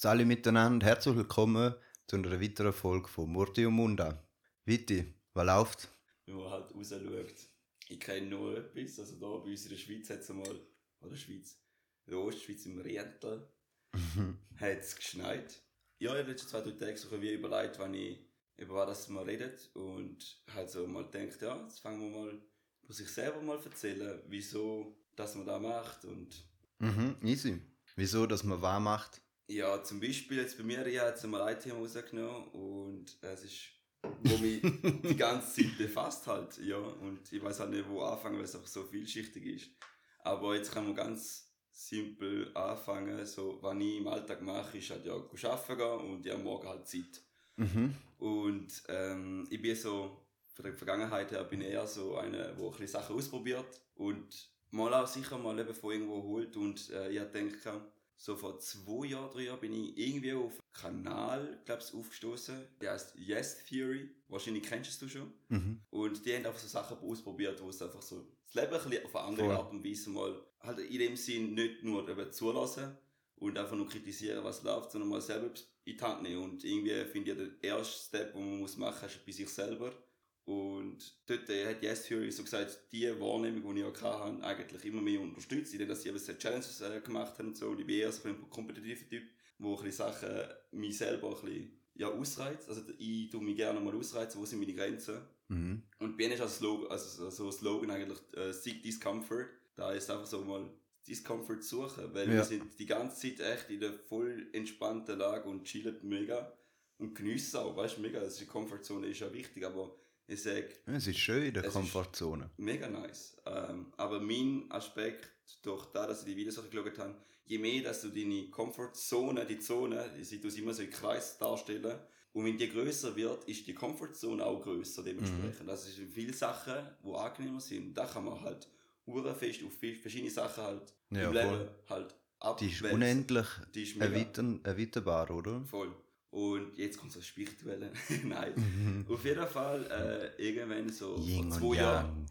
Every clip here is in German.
Salut miteinander, herzlich willkommen zu einer weiteren Folge von Murti und Munda. Viti, was läuft? Wenn man halt raus schaut. Ich kenne nur etwas, also da bei uns in der Schweiz hat es mal, oder Schweiz, in der Ostschweiz im Riental, hat es geschneit. Ja, ich habe letzten zwei, drei Tage so wie überlegt, wenn ich, über was das mal redet und halt so mal denkt, ja, jetzt fangen wir mal, muss ich selber mal erzählen, wieso, dass man das macht und Mhm, easy. Wieso, dass man wahr macht? Ja, zum Beispiel jetzt bei mir, ich habe jetzt mal ein Thema rausgenommen und es ist, wo mich die ganze Zeit befasst halt, ja, und ich weiß halt nicht, wo anfangen, weil es einfach so vielschichtig ist. Aber jetzt kann man ganz simpel anfangen, so, was ich im Alltag mache, ist halt ja, arbeiten gehen und ja, morgen halt Zeit. Mhm. Und ähm, ich bin so, von der Vergangenheit her bin ich eher so einer, der ein bisschen Sachen ausprobiert und mal auch sicher mal eben von irgendwo holt und äh, ich denke, so vor zwei Jahren, drei Jahren bin ich irgendwie auf einen Kanal, glaub's, aufgestoßen. Der heißt Yes Theory. Wahrscheinlich kennst du es schon. Mhm. Und die haben einfach so Sachen ausprobiert, wo es einfach so das Leben ein bisschen auf eine andere Voll. Art und Weise mal, halt in dem Sinn nicht nur eben zulassen und einfach nur kritisieren, was läuft, sondern mal selber in die Hand nehmen. Und irgendwie finde ich, der erste Step, den man muss machen muss, ist bei sich selber. Und dort äh, hat Yes Theory so gesagt, die Wahrnehmung, die ich auch hatte, eigentlich immer mehr unterstützt, indem dass sie eben so Challenges äh, gemacht haben und so. Und ich bin eher so ein kompetitiver Typ, wo ein bisschen Sachen mich selber ein bisschen ja, ausreizt. Also ich tue mich gerne mal ausreizen, wo sind meine Grenzen. Mhm. Und bei ist als Slogan, also so Slogan eigentlich äh, Seek Discomfort. Da ist einfach so mal Discomfort suchen, weil Ja. wir sind die ganze Zeit echt in der voll entspannten Lage und chillen mega und geniessen auch, weißt du, mega. Also die Comfortzone ist ja wichtig, aber ich sage, Ja, Es ist schön in der ist- Komfortzone. mega nice. Ähm, aber mein Aspekt, durch das, dass ich die Videos geschaut habe, je mehr, dass du deine Comfortzone, die Zone, tue es immer so im Kreis darstellen, und wenn die größer wird, ist die Comfortzone auch größer dementsprechend. Das sind viele Sachen, die angenehmer sind. Da kann man halt urfest auf verschiedene Sachen halt Ja, im voll. Leben halt Die ist abwälzen. unendlich Die ist erweitern, erweiterbar, oder? voll. Und jetzt kommt so das Spirituelle. Nein. Mhm. Auf jeden Fall, äh, irgendwann so Yin vor zwei Jahren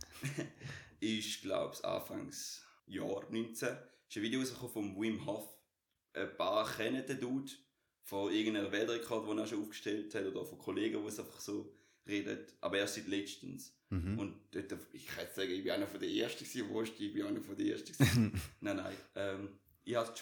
ist, glaube ich, Anfangs Jahr 19, ist ein Video rausgekommen von Wim Hof. Ein paar kennen den Dude von irgendeiner Weltrekord, den er schon aufgestellt hat, oder von Kollegen, die es einfach so redet. Aber erst seit letztens. Mhm. Und dort, ich kann jetzt sagen, ich bin einer von den Ersten gewesen, wo ich bin einer von den Ersten gewesen. nein, nein. Ähm, ich habe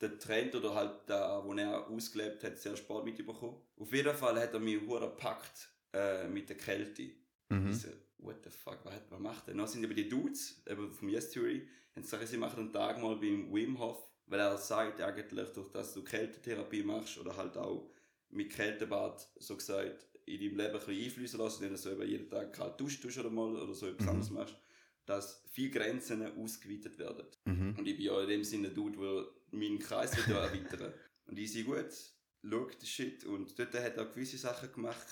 den Trend oder halt da, wo er ausgelebt hat, sehr spät mitbekommen. Auf jeden Fall hat er mich hure gepackt äh, mit der Kälte. Mhm. Ich so, what the fuck, was, hat- was macht er? Dann sind aber die Dudes, eben vom Yes Theory, haben gesagt, sie machen einen Tag mal beim Wim Hof, weil er sagt eigentlich, durch das du Kältetherapie machst oder halt auch mit Kältebad, so gesagt, in deinem Leben ein bisschen einfließen lassen, indem du so eben jeden Tag kalt duschst oder mal oder so etwas Mhm. anderes machst, dass viele Grenzen ausgeweitet werden. Mhm. Und ich bin ja in dem Sinne ein Dude, der meinen Kreis will erweitern Und ich sehe gut, schau den Shit. Und dort hat er gewisse Sachen gemacht,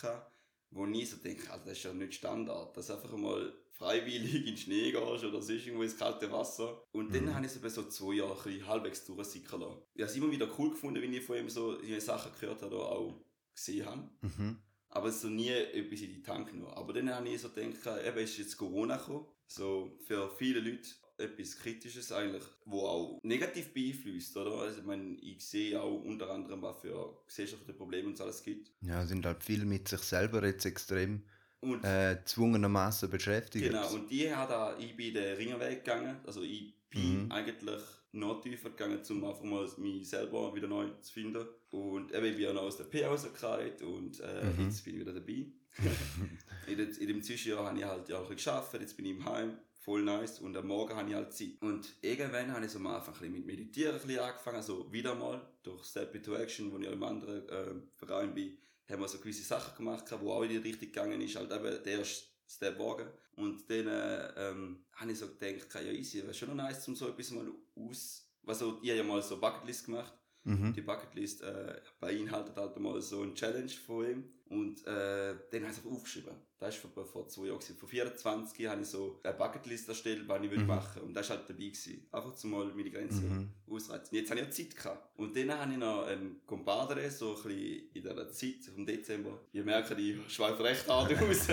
wo ich so denke, Alter, das ist ja nicht Standard. Dass einfach mal freiwillig in den Schnee gehst oder sonst irgendwo ins kalte Wasser. Und dann Mhm. habe ich es eben so zwei Jahre ein halbwegs durchsickern lassen. Ich habe es immer wieder cool gefunden, wenn ich von ihm so Sachen gehört habe oder auch gesehen habe. Mhm. Aber so nie etwas in die Tank genommen. Aber dann habe ich so gedacht, eben ist jetzt Corona gekommen. So für viele Leute etwas Kritisches eigentlich, wo auch negativ beeinflusst, oder? Also ich meine, ich sehe auch unter anderem, was für gesellschaftliche Probleme es alles gibt. Ja, sind halt viel mit sich selber jetzt extrem Und äh, zwungenermaßen beschäftigt. Genau, und die hat da, ich bin den Ringerweg gegangen, also ich bin Mhm. eigentlich noch tiefer gegangen, um einfach mal mich selber wieder neu zu finden. Und eben, ich bin ja noch aus der P rausgekriegt und äh, Mhm. jetzt bin ich wieder dabei. in, dem, in dem Zwischenjahr habe ich halt ja auch ein bisschen gearbeitet, jetzt bin ich im Heim, voll nice und am Morgen habe ich halt Zeit. Und irgendwann habe ich so am Anfang ein bisschen mit Meditieren ein bisschen angefangen, also wieder mal durch Step into Action, wo ich auch im anderen äh, Verein bin, haben wir so gewisse Sachen gemacht, die auch in die Richtung gegangen ist, halt eben der erste Step wagen. Und dann äh, ähm, habe ich so gedacht, ja easy, wäre schon noch nice, um so etwas mal aus... Also ich habe ja mal so Bucketlist gemacht. Mhm. Die Bucketlist äh, beinhaltet halt mal so eine Challenge von ihm. Und äh, den habe ich einfach aufgeschrieben. Das war vor, vor zwei Jahren. Vor 24 habe ich so eine Bucketlist erstellt, was ich Mhm. machen Und das war halt dabei. Gewesen. Einfach zum mal meine Grenzen Mhm. ausreizen. Jetzt habe ich auch Zeit gehabt. Und dann habe ich noch einen Compadre, so ein bisschen in dieser Zeit vom Dezember. Ihr merkt, ich schweife recht hart aus.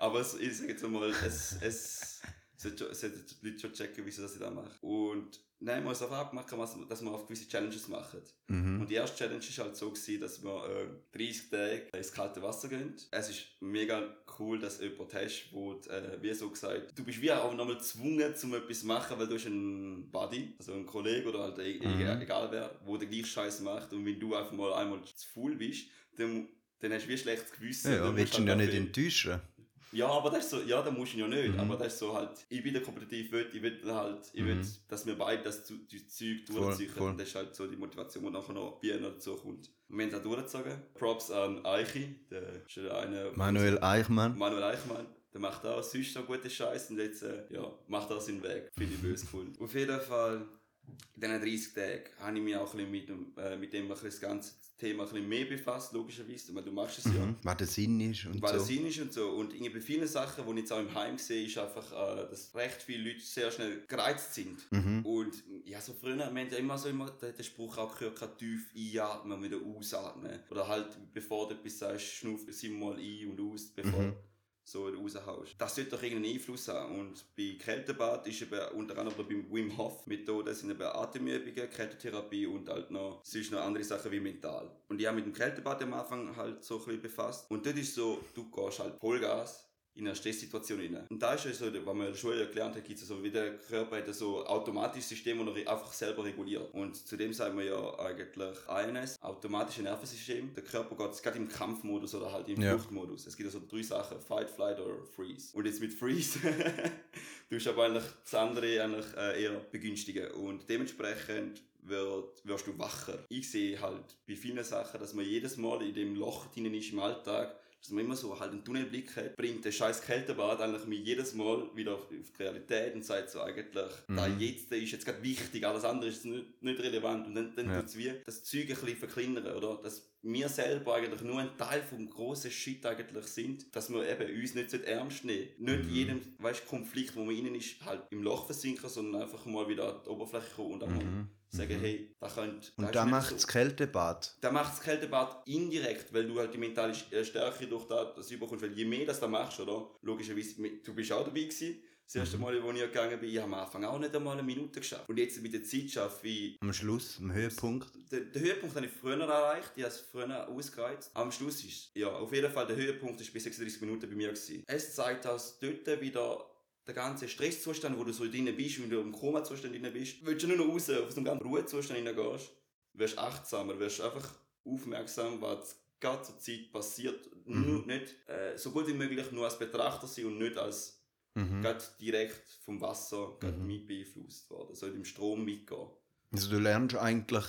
Aber es, ich sage jetzt mal, es, es, sollten die Leute schon checken, wieso sie das machen. Und nein, wir haben uns einfach abgemacht, dass wir auf gewisse Challenges machen. Mhm. Und die erste Challenge war halt so, gewesen, dass wir äh, 30 Tage ins kalte Wasser gehen. Es ist mega cool, dass du jemanden hast, wo, äh, wie so gesagt, du bist wie auch nochmal gezwungen, zum etwas zu machen, weil du hast einen Buddy, also einen Kollegen oder halt e Mhm. egal wer, wo den gleichen Scheiß macht. Und wenn du einfach mal einmal zu faul bist, dann, dann hast du wie ein schlechtes Gewissen. Ja, ja Dann willst du ihn ja halt nicht dafür- enttäuschen. Ja, aber das ist so, ja, da musst du ja nicht. Mhm. Aber das ist so halt, ich bin der kompetitiv, will, ich will halt, ich will, Mhm. dass wir beide das, zu- das Zeug durchziehen. voll. Und das ist halt so die Motivation, die nachher noch bei ihnen dazu kommt. Und wir haben es auch durchgezogen. Props an Eichi, der ist einer. Manuel Eichmann. Manuel Eichmann. Der macht auch sonst so guten Scheiß und jetzt äh, ja, macht er seinen Weg. Finde ich böse cool. Auf jeden Fall, in diesen 30 Tagen habe ich mich auch ein bisschen mit, dem- äh, mit dem ein das ganze Thema ein bisschen mehr befasst, logischerweise. Weil du machst es ja. Mhm. Was der Sinn ist und Weil so. es Sinn ist und so. Und irgendwie bei vielen Sachen, die ich jetzt auch im Heim sehe, ist einfach, äh, dass recht viele Leute sehr schnell gereizt sind. Mhm. Und ja, so früher, wir haben ja immer so immer den, Spruch auch gehört, tief einatmen wieder ausatmen. Oder halt, bevor du etwas sagst, schnuff siebenmal ein und aus, bevor Mhm. So raushaust. Das sollte doch irgendeinen Einfluss haben. Und bei Kältebad ist eben unter anderem beim Wim Hof Methode sind eben Atemübungen, Kältetherapie und halt noch, sonst noch andere Sachen wie mental. Und ich habe mit dem Kältebad am Anfang halt so ein bisschen befasst. Und dort ist so, du gehst halt Vollgas in eine Stresssituation rein. Und da ist ja so, was man in der Schule gelernt hat, gibt es so, wie der Körper hat so automatisches System, das er einfach selber reguliert. Und zudem sagen wir ja eigentlich INS, automatisches Nervensystem. Der Körper geht gerade im Kampfmodus oder halt im Ja. Fluchtmodus. Es gibt also drei Sachen, Fight, Flight oder Freeze. Und jetzt mit Freeze tust du aber eigentlich das andere eigentlich äh, eher begünstigen. Und dementsprechend wird, wirst du wacher. Ich sehe halt bei vielen Sachen, dass man jedes Mal in dem Loch drin ist im Alltag, dass man immer so halt einen Tunnelblick hat, bringt der scheiß Kältebad eigentlich mich jedes Mal wieder auf, auf die Realität und sagt so eigentlich, da Mhm. jetzt ist jetzt gerade wichtig, alles andere ist nicht, nicht relevant und dann, dann Ja. tut's wie das Zeug ein bisschen verkleinern, oder? Dass wir selber eigentlich nur ein Teil vom grossen Shit eigentlich sind, dass wir eben uns nicht ernst nehmen. Nicht Mhm. jedem, weißt Konflikt, wo man innen ist, halt im Loch versinken, sondern einfach mal wieder an die Oberfläche kommen und einmal Mhm. Sagen, Mhm. hey, da könnte... Und da macht so- das Kältebad. da macht das Kältebad indirekt, weil du halt die mentale äh, Stärke durch das, das überkommst. Weil je mehr das da machst, oder? Logischerweise, du bist auch dabei gewesen. Das erste Mhm. Mal, wo ich gegangen bin, ich habe am Anfang auch nicht einmal eine Minute geschafft. Und jetzt mit der Zeit schaffe ich... Am Schluss, am Höhepunkt. Den, den Höhepunkt habe ich früher erreicht, ich habe es früher ausgereizt. Am Schluss ist, ja, auf jeden Fall, der Höhepunkt ist bei 36 Minuten bei mir gewesen. Es zeigt, dass dort wieder der ganze Stresszustand, wo du so drin bist, wenn du im Koma-Zustand drin bist, willst du nur noch raus, so einen ganzen Ruhezustand hineingehst, wirst achtsamer, wirst einfach aufmerksam, was gerade zur Zeit passiert. Mhm. Nur nicht, äh, so gut wie möglich nur als Betrachter sein und nicht als Mhm. gerade direkt vom Wasser gerade Mhm. mit beeinflusst worden, so im Strom mitgehen. Also du lernst eigentlich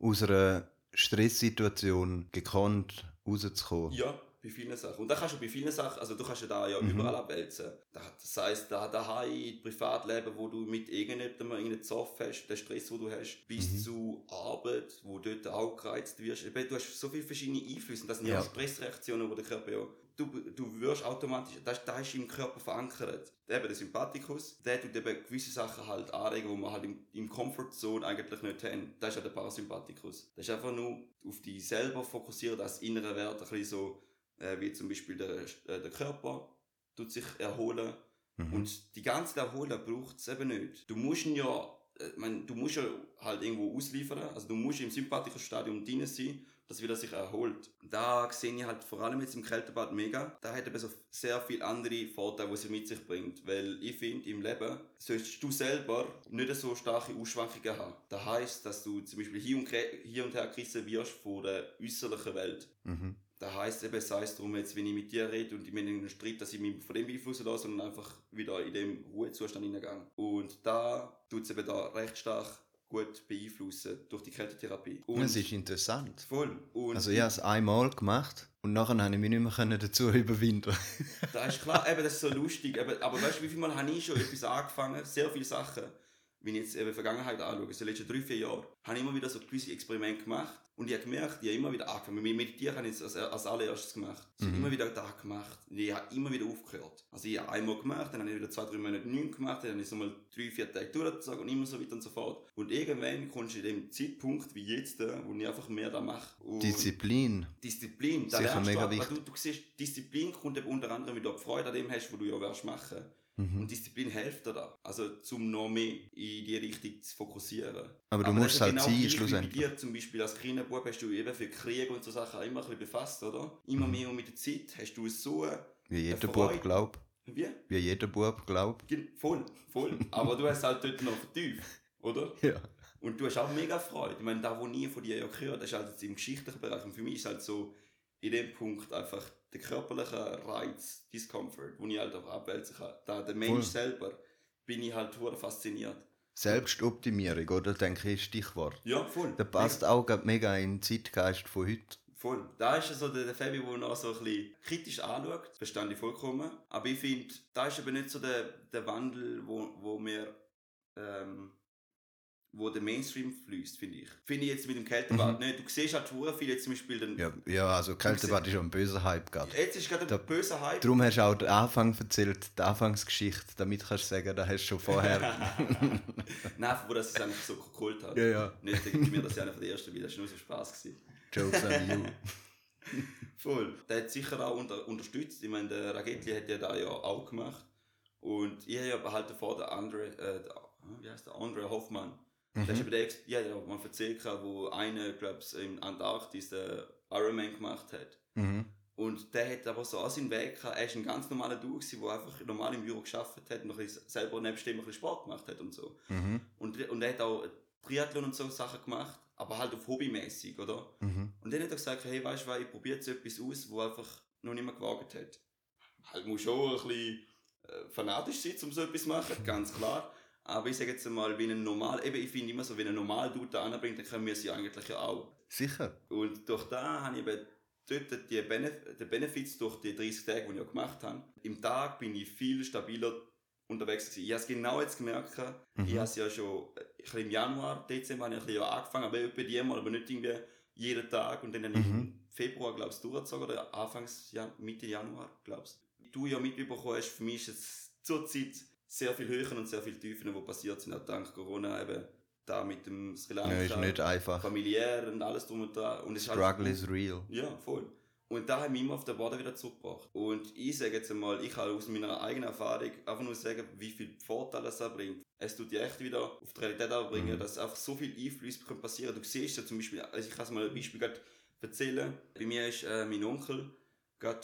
aus einer Stresssituation gekonnt rauszukommen. Ja, bei vielen Sachen. Und da kannst du bei vielen Sachen, also du kannst ja da ja Mhm. überall abwälzen. Da- Das heisst, da daheim, Privatleben, wo du mit irgendjemandem einen Zoff hast, den Stress, den du hast, bis Mhm. zu Arbeit, wo du dort auch gereizt wirst. Du hast so viele verschiedene Einflüsse. Und das sind ja, Ja. auch Stressreaktionen, die der Körper ja... Du, du wirst automatisch, das, das ist im Körper verankert. Eben der Sympathikus, der tut eben gewisse Sachen halt anregen, die man halt im, im Comfortzone eigentlich nicht haben. Das ist ja der Parasympathikus. Das ist einfach nur auf dich selber fokussiert, als innere Wert, ein bisschen so, äh, wie zum Beispiel der, äh, der Körper tut sich erholen Mhm. und die ganze Erholen braucht es eben nicht. Du musst ihn ja, äh, mein, du musst ja halt irgendwo ausliefern, also du musst im sympathischen Stadium drin sein, dass wieder sich erholt. Da sehe ich halt vor allem jetzt im Kältebad mega, da hat eben so sehr viele andere Vorteile, die sie mit sich bringt, weil ich finde, im Leben sollst du selber nicht so starke Ausschwankungen haben. Das heisst, dass du zum Beispiel hier und, hier und her gerissen wirst von der äußerlichen Welt. Mhm. Das heisst eben, sei es darum, jetzt, wenn ich mit dir rede und ich bin in einem Streit, dass ich mich von dem beeinflussen lasse, sondern einfach wieder in dem Ruhezustand hineingehe. Und da tut es eben da recht stark gut beeinflussen durch die Kältetherapie. Und Das ist interessant. voll. Und Also ich habe es einmal gemacht und nachher habe ich mich nicht mehr können dazu überwinden. das ist klar, eben, das ist so lustig. Eben, aber weißt du, wie viel Mal habe ich schon etwas angefangen? Sehr viele Sachen. Wenn ich jetzt eben die Vergangenheit anschaue, so die letzten drei, vier Jahre, habe ich immer wieder so gewisse Experimente gemacht. Und ich habe gemerkt, ich habe immer wieder angefangen. Mit Meditieren habe ich es als, als allererstes gemacht. Ich habe Mhm. immer wieder da gemacht. Ich habe immer wieder aufgehört. Also ich habe einmal gemacht, dann habe ich wieder zwei, drei Monate nichts gemacht, dann habe ich so mal drei, vier Tage durchgezogen und immer so weiter und so fort. Und irgendwann kommst du in dem Zeitpunkt wie jetzt, äh, wo ich einfach mehr da mache. Und Disziplin. Disziplin, da Sicher lernst mega du, aber wichtig. du, du siehst, Disziplin kommt eben unter anderem, weil du Freude an dem hast, was du ja willst machen. Mhm. Und Disziplin hilft dir da. Also, zum noch mehr in die Richtung zu fokussieren. Aber du das musst es halt genau sein, schlussendlich. Bei dir zum Beispiel als kleiner Bub hast du eben für Krieg und so Sachen auch immer ein bisschen befasst, oder? Immer Mhm. mehr und mit der Zeit hast du so... äh, Wie jeder. Bub glaubt. Wie? Wie jeder Bub glaubt. Voll, voll. Aber du hast halt dort noch vertieft, oder? Ja. Und du hast auch mega Freude. Ich meine, da, wo nie von dir ja gehört, das ist halt jetzt im geschichtlichen Bereich. Und für mich ist halt so in dem Punkt einfach der körperliche Reiz, Discomfort, wo ich halt auch abwälzen kann. Da, der Mensch Voll. selber, bin ich halt hure fasziniert. Selbstoptimierung, oder? Denke ich, Stichwort. Ja, voll. Der passt auch grad mega in den Zeitgeist von heute. Voll. Da ist so der, der Fabi, der noch so ein bisschen kritisch anschaut. Verstehe ich vollkommen. Aber ich finde, da ist eben nicht so der, der Wandel, wo, wo wir, ähm, wo der Mainstream fließt, finde ich. Finde ich jetzt mit dem Kältebad nicht. Du siehst halt hure viel jetzt zum Beispiel den, Ja, ja also Kältebad ist ja ein böser Hype gerade. Jetzt ist gerade ein böser Hype. Darum hast du auch den Anfang erzählt, die Anfangsgeschichte, damit kannst du sagen, da hast du schon vorher. Nein, wo das es eigentlich so geholt hat. ja, ja. Nicht denke ich mir, dass ich einer von der ersten bin, das war nur so Spaß. Gewesen. Jokes on you. Voll. Der hat sicher auch unter, unterstützt. Ich meine, der Ragetli hat ja da ja auch gemacht. Und ich habe ja halt davor den Andre, äh, der, wie heißt der? Andre Hoffmann. Der ist Mhm. eben der, ja, ja, man erzählt, gehabt, wo einer, glaube ich, in Antarktis den Ironman gemacht hat. Mhm. Und der hat aber so auch seinen Weg gehabt. Er ist ein ganz normaler Dude, gewesen, der einfach normal im Büro geschafft hat und noch ein bisschen selber dem ein bisschen Sport gemacht hat und so. Mhm. Und, und er hat auch Triathlon und so Sachen gemacht, aber halt auf hobbymäßig, oder? Mhm. Und dann hat er gesagt, hey, weißt du was, ich probiere jetzt etwas aus, wo einfach noch niemand gewagt hat. Halt muss schon ein bisschen äh, fanatisch sein, um so etwas zu machen, ganz klar. Aber ich sage jetzt mal, wie ein normal, eben ich finde immer so, wenn ein normal Dude da anbringt, dann können wir sie eigentlich ja auch. Sicher. Und durch da habe ich eben dort die Benef die Benefits durch die 30 Tage, die ich auch gemacht habe. Im Tag bin ich viel stabiler unterwegs gewesen. Ich habe es genau jetzt gemerkt, Mhm. ich habe es ja schon bisschen im Januar, Dezember habe ich ein bisschen angefangen, aber etwa die Mal, aber nicht irgendwie jeden Tag. Und dann habe ich Mhm. im Februar, glaube ich, durchgezogen, oder Anfangs, Mitte Januar, glaube ich. Du ja mitbekommen hast, für mich ist es zurzeit sehr viel Höhen und sehr viel Tiefen, die passiert sind, auch dank Corona eben. Da mit dem Sri Lanka, Ja, ist nicht einfach. familiär und alles drum und dran. Und ist halt- Struggle is real. ja, voll. Und da haben wir immer auf den Boden wieder zurückgebracht. Und ich sage jetzt einmal, ich kann aus meiner eigenen Erfahrung einfach nur sagen, wie viel Vorteile es bringt. Es tut dich echt wieder auf die Realität bringen, Mhm. dass einfach so viel Einfluss kann passieren Du siehst ja zum Beispiel, also ich kann es mal ein Beispiel gerade erzählen. Bei mir ist äh, mein Onkel gerade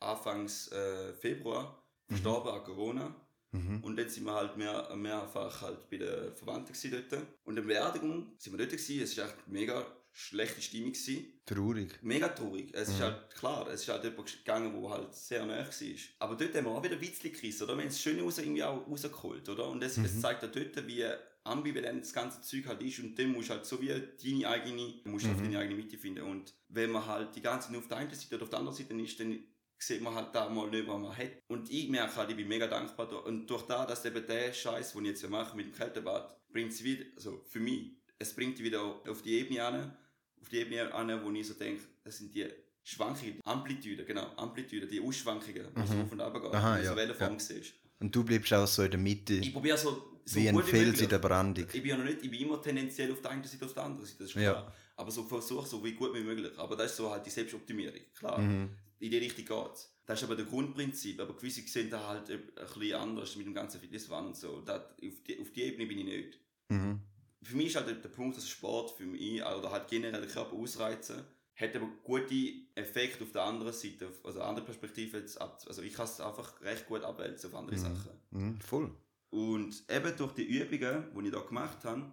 Anfangs äh, Februar verstorben an Corona. Mhm. Und dann sind wir halt mehr, mehrfach halt bei den Verwandten dort. Und in der Beerdigung sind wir dort gewesen. Es war echt mega schlechte Stimmung gewesen. Traurig. Mega traurig. Es ist Mhm. halt klar, es ist halt jemand gegangen, der halt sehr nahe war. Aber dort haben wir auch wieder Witzli gerissen, oder? Wir haben das Schöne raus, irgendwie auch rausgeholt, oder? Und es Mhm. zeigt auch dort, wie ambivalent das ganze Zeug halt ist. Und dann musst du halt so wie deine eigene, musst Mhm. deine eigene Mitte finden. Und wenn man halt die ganze Zeit nur auf der einen Seite oder auf der anderen Seite ist, dann sieht man halt da mal nicht, was man hat. Und ich merke halt, ich bin mega dankbar. da- Und durch das, dass eben der Scheiß, den ich jetzt mache mit dem Kältebad, bringt es wieder, also für mich, es bringt wieder auf die Ebene an, auf die Ebene an, wo ich so denke, das sind die Schwankungen, die Amplitude, genau, Amplitude, die Ausschwankungen, die so Mhm. auf und runter gehen, Aha, ja, Wellenform ja. siehst. Und du bleibst auch so in der Mitte, Ich probiere so, so wie ein Fels in der Brandung. Ich bin ja noch nicht, ich bin immer tendenziell auf der einen Seite, auf der anderen Seite, das ist klar. Ja. Aber so versuche so wie gut wie möglich. Aber das ist so halt die Selbstoptimierung, klar. Mhm. In die Richtung geht's. Das ist aber der Grundprinzip. Aber gewisse sehen da halt ein bisschen anders mit dem ganzen Fitnesswahn und so. Das, auf, die, auf die Ebene bin ich nicht. Mhm. Für mich ist halt der Punkt, dass Sport für mich, oder halt generell den Körper ausreizen, hat aber gute Effekte auf der anderen Seite, also andere Perspektive jetzt ab, also ich kann es einfach recht gut abwälzen auf andere Mhm. Sachen. Mhm. Voll. Und eben durch die Übungen, die ich da gemacht habe,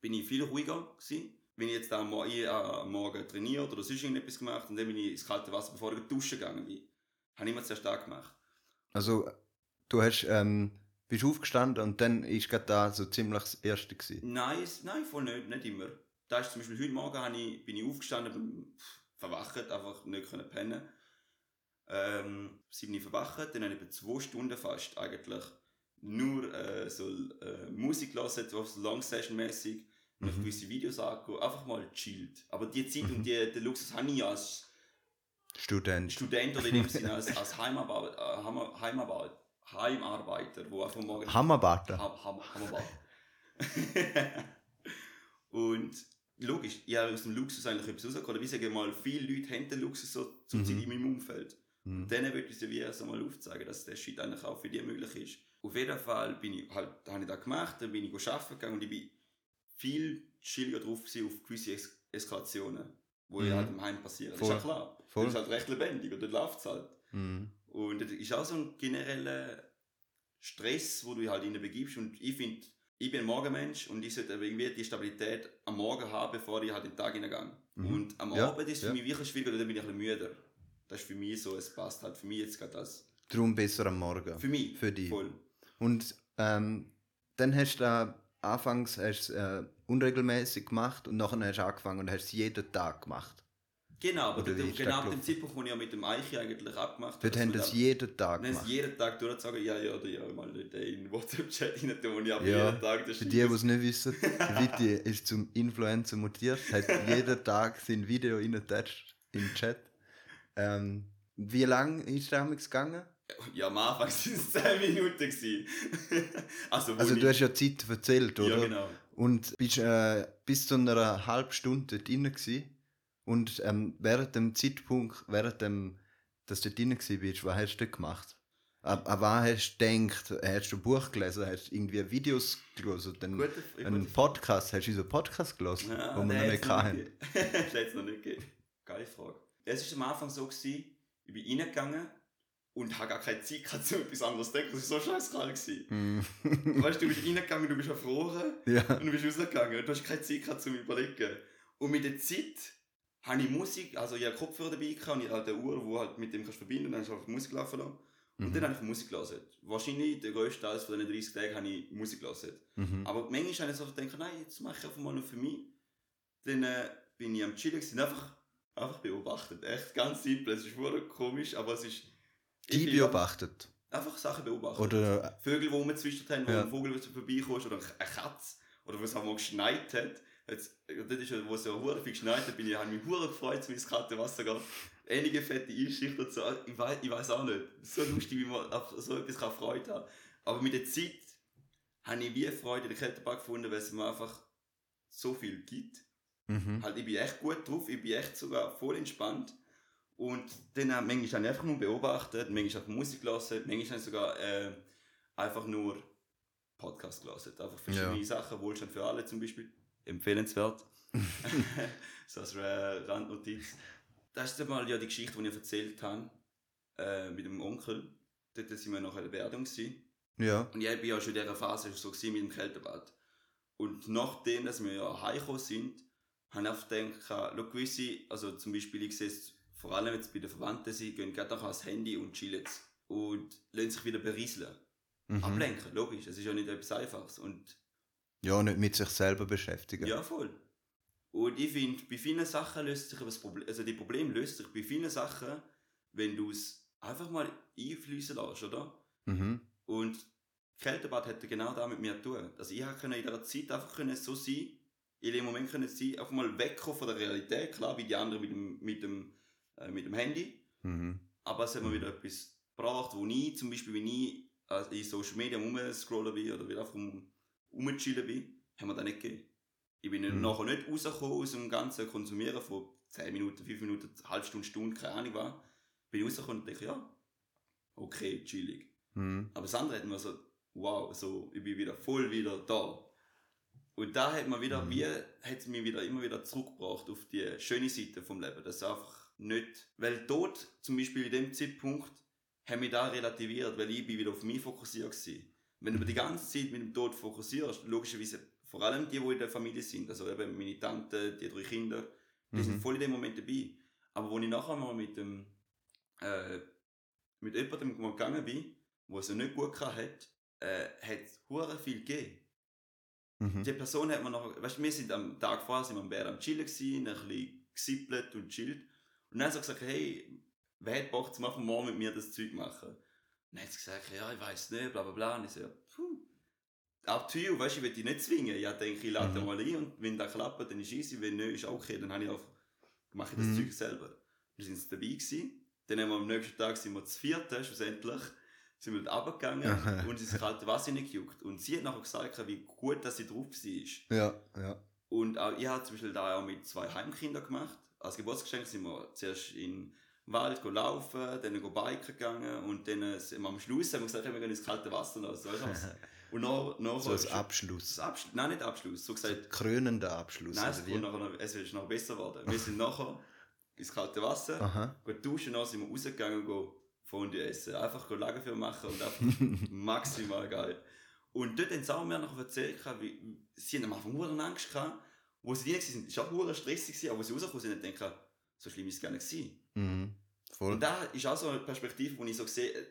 bin ich viel ruhiger gewesen. Wenn ich jetzt am Morgen, ich, äh, am Morgen trainiert oder sonst irgendetwas gemacht und dann bin ich ins kalte Wasser, bevor ich duschen gegangen bin, habe ich immer sehr stark gemacht. Also, du hast, ähm, bist aufgestanden und dann ist gerade da so ziemlich das Erste gewesen. Nein, nein, voll nicht, nicht immer. Da ist zum Beispiel heute Morgen habe ich, bin ich aufgestanden, verwacht, einfach nicht können pennen. Ähm, sieben verwacht, dann habe ich etwa zwei Stunden fast eigentlich nur äh, so äh, Musik gelassen, so Long Session mäßig, noch Mhm. gewisse Videos angeguckt, einfach mal chillt. Aber die Zeit Mhm. und die, den Luxus habe ich als Student. Student oder in dem Sinne als, als Heimarbeit, äh, Heim- Heimarbeit, Heimarbeiter, wo einfach morgen Hammerbater. Ham, Ham, Hammerball. und logisch, ich habe aus dem Luxus eigentlich etwas rausgeholt. Wie sagen mal, viele Leute haben den Luxus so zur Zeit Mhm. in meinem Umfeld. Und denen würde ich sie wie erst einmal aufzeigen, dass der Shit eigentlich auch für die möglich ist. Auf jeden Fall bin ich halt, habe ich das gemacht, dann bin ich arbeiten gegangen und ich bin viel chilliger drauf gewesen auf gewisse es Eskalationen, wo Mhm. halt im Heim passieren. Das Voll. ist ja klar. Voll. Das ist halt recht lebendig und dort läuft es halt. Mhm. Und das ist auch so ein genereller Stress, wo du halt rein begibst. Und ich finde, ich bin ein Morgenmensch und ich sollte irgendwie die Stabilität am Morgen haben, bevor ich halt den Tag hineingehe. Mhm. Und am Ja, Abend ist es für ja. mich wirklich schwieriger, da bin ich ein bisschen müder. Das ist für mich so, es passt halt für mich jetzt gerade das. Darum besser am Morgen. Für mich. Für dich. Voll. Und ähm, dann hast du äh, anfangs hast, äh, unregelmäßig gemacht und nachher hast du angefangen und hast es jeden Tag gemacht. Genau, aber ist genau ab dem? Zeitpunkt, wo ich ja mit dem Eichi eigentlich abgemacht Dort haben das da- jeden Tag gemacht. jeden Tag durchzusagen, ja, ja, oder ja, mal in den WhatsApp-Chat rein tun, wo ich Ja, jeden Tag das Für die, die es nicht wissen, Viti ist zum Influencer mutiert, hat jeden Tag sein Video reingetatscht in den Chat. Ähm, wie lange ist der damals gegangen? Ja, am Anfang waren es 10 Minuten. also, Also du hast ja Zeit erzählt, oder? Ja, genau. Und bist äh, bis zu einer halben Stunde dort drin gewesen. Und ähm, während dem Zeitpunkt, während dem, dass du dort drin bist, was hast du gemacht? Ab wann hast du gedacht, hast du ein Buch gelesen, hast du irgendwie Videos gelesen, dann Gute, einen Podcast, hast du unseren Podcast gelesen, Ja, wo wir noch nicht hatten? das hat es noch nicht gegeben. Geile Frage. Es war am Anfang so, gewesen, ich bin reingegangen und habe gar keine Zeit gehabt, um etwas anderes zu denken. Das war so scheiße kalt. gewesen. Mm. Weißt du, du bist reingegangen, du bist erfroren ja. und du bist rausgegangen und du hast keine Zeit gehabt, zum überlegen. Und mit der Zeit habe ich Musik, also ich hatte Kopfhörer dabei gehabt und ich halt eine Uhr, die halt mit dem kannst verbinden dann hast du einfach Musik laufen lassen. Und Mhm. dann habe ich Musik gelesen. Wahrscheinlich der grösste Teil von diesen 30 Tagen habe ich Musik gelesen. Mhm. Aber manchmal habe ich so gedacht, nein, jetzt mache ich einfach mal nur für mich. Dann äh, bin ich am Chillen gewesen, einfach, einfach beobachtet. Echt ganz simpel. Es ist wirklich komisch, aber es ist. Die beobachtet. Einfach Sachen beobachten. Oder Vögel, die rumgezwitschert haben, wo Ja. ein Vogel vorbeikommst oder eine Katze. Oder wo es auch mal geschneit hat. Jetzt, das ist ja, wo es ja hure viel geschneit hat, bin ich, habe mich hure gefreut, wie ins kalte Wasser geht. Einige fette Einschicht und so. Ich weiß, ich weiß auch nicht. So lustig, wie man auf so etwas kann Freude haben Aber mit der Zeit habe ich wie Freude in der Kältepark gefunden, weil es mir einfach so viel gibt. mhm. Halt, ich bin echt gut drauf, ich bin echt sogar voll entspannt. Und dann manchmal habe ich einfach nur beobachtet, manchmal habe ich Musik gelassen, manchmal habe ich sogar äh, einfach nur Podcast gelassen. Einfach verschiedene Ja. Sachen, Wohlstand für alle zum Beispiel. Empfehlenswert. so als äh, Randnotiz. Das ist einmal ja die Geschichte, die ich erzählt habe äh, mit dem Onkel. Dort sind wir noch in der Beerdigung. Gewesen. ja. Und ich war ja schon in dieser Phase so mit dem Kältebad. Und nachdem, dass wir ja heimgekommen sind, habe ich oft gedacht, schau, gewisse, also zum Beispiel, ich sehe es vor allem jetzt bei den Verwandten, sie gehen gerade nachher ans Handy und chillen und lassen sich wieder berieseln. Mhm. Ablenken, logisch, es ist ja nicht etwas Einfaches. Und Ja, nicht mit sich selber beschäftigen. ja, voll. Und ich finde, bei vielen Sachen löst sich das Problem, also die Problem löst sich bei vielen Sachen, wenn du es einfach mal einfließen lässt, oder? Mhm. Und Kältebad hätte genau das mit mir zu tun. Also ich konnte in dieser Zeit einfach können so sein, in dem Moment können sie einfach mal wegkommen von der Realität, klar, wie die anderen mit dem, mit dem, äh, mit dem Handy. Mhm. Aber es hat mir wieder etwas gebracht, wo ich zum Beispiel, wenn ich also in Social Media rumscrollen bin oder wieder einfach um, rumchillen bin, haben wir das nicht gegeben. Ich bin Mhm. nachher nicht rausgekommen aus dem ganzen Konsumieren von 10 Minuten, 5 Minuten, eine halbe Stunde, Stunde, keine Ahnung was. Bin ich rausgekommen und dachte, ja, okay, chillig. Mhm. Aber das andere hat man so, wow, so, ich bin wieder voll wieder da. Und da hat man wieder, Mhm. wie, hat es mich wieder immer wieder zurückgebracht auf die schöne Seite vom Leben. Das ist einfach nicht, weil dort, zum Beispiel in dem Zeitpunkt, haben mich da relativiert, weil ich bin wieder auf mich fokussiert war. Wenn du die ganze Zeit mit dem Tod fokussierst, logischerweise, vor allem die, die in der Familie sind, also eben meine Tante, die drei Kinder, die Mhm. sind voll in dem Moment dabei. Aber wo ich nachher mal mit dem, äh, mit jemandem gegangen bin, wo es nicht gut hat, äh, hat es hure viel gegeben. Mhm. Die Person hat mir noch, weißt du, wir sind am Tag vorher sind wir am Bär am Chillen gewesen, ein bisschen gesippelt und chillt. Und dann hat sie gesagt, hey, wer hat Bock zu machen, morgen mit mir das Zeug machen? Und dann hat sie gesagt, ja, ich weiß nicht, bla bla bla. Und ich so, ja, puh. Up to you, weißt du, ich will dich nicht zwingen. Ich denke, ich lade Mhm. mal ein und wenn das klappt, dann ist easy, wenn nicht, ist auch okay. Dann habe ich einfach, mache ich das Mhm. Zeug selber. Wir sind dabei gewesen. Dann haben wir am nächsten Tag sind wir zu vierten, schlussendlich, sind wir dort runtergegangen und ins kalte Wasser gejuckt. Und sie hat nachher gesagt, wie gut dass sie drauf war. Ja, ja. Und auch, ich habe zum Beispiel da auch mit zwei Heimkindern gemacht. Als Geburtstagsgeschenk sind wir zuerst in Wald go laufen, dann go biken gegangen und dann äh, sind wir am Schluss haben wir gesagt, wir gehen ins kalte Wasser du was? Und noch, noch So als Abschluss. das Abschluss, nein, nicht Abschluss, so gesagt, Krönender Abschluss. nein, oder es, nachher noch, es ist noch besser geworden. Wir sind nachher ins kalte Wasser, Aha. gut duschen, dann sind wir rausgegangen und Fondue essen. Einfach Lagerfeuer machen und einfach maximal geil. Und dort haben sie auch mir noch erzählt, wie, sie haben am Anfang Angst gehabt, wo sie drin waren, war auch hure stressig, gewesen, aber wo sie rausgekommen sind, sie gedacht, so schlimm ist es gar nicht gewesen. Mhm. Voll. Und da ist auch so eine Perspektive, wo ich so sehe,